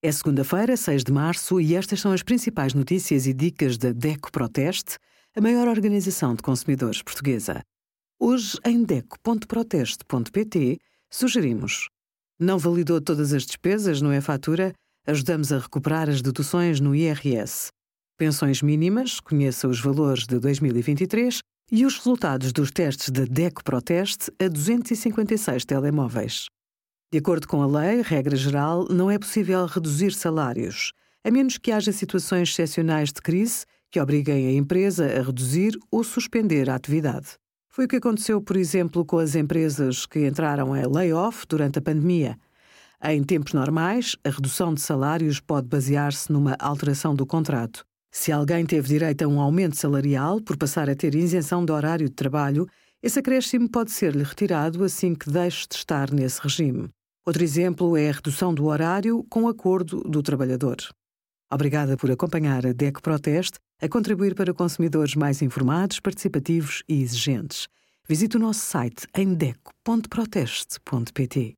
É segunda-feira, 6 de março, e estas são as principais notícias e dicas da DECO Proteste, a maior organização de consumidores portuguesa. Hoje, em DECO.proteste.pt, sugerimos: não validou todas as despesas no e-fatura? Ajudamos a recuperar as deduções no IRS. Pensões mínimas, conheça os valores de 2023 e os resultados dos testes da DECO Proteste a 256 telemóveis. De acordo com a lei, regra geral, não é possível reduzir salários, a menos que haja situações excepcionais de crise que obriguem a empresa a reduzir ou suspender a atividade. Foi o que aconteceu, por exemplo, com as empresas que entraram em layoff durante a pandemia. Em tempos normais, a redução de salários pode basear-se numa alteração do contrato. Se alguém teve direito a um aumento salarial por passar a ter isenção de horário de trabalho, esse acréscimo pode ser-lhe retirado assim que deixe de estar nesse regime. Outro exemplo é a redução do horário com acordo do trabalhador. Obrigada por acompanhar a DEC Proteste a contribuir para consumidores mais informados, participativos e exigentes. Visite o nosso site em deco.proteste.pt.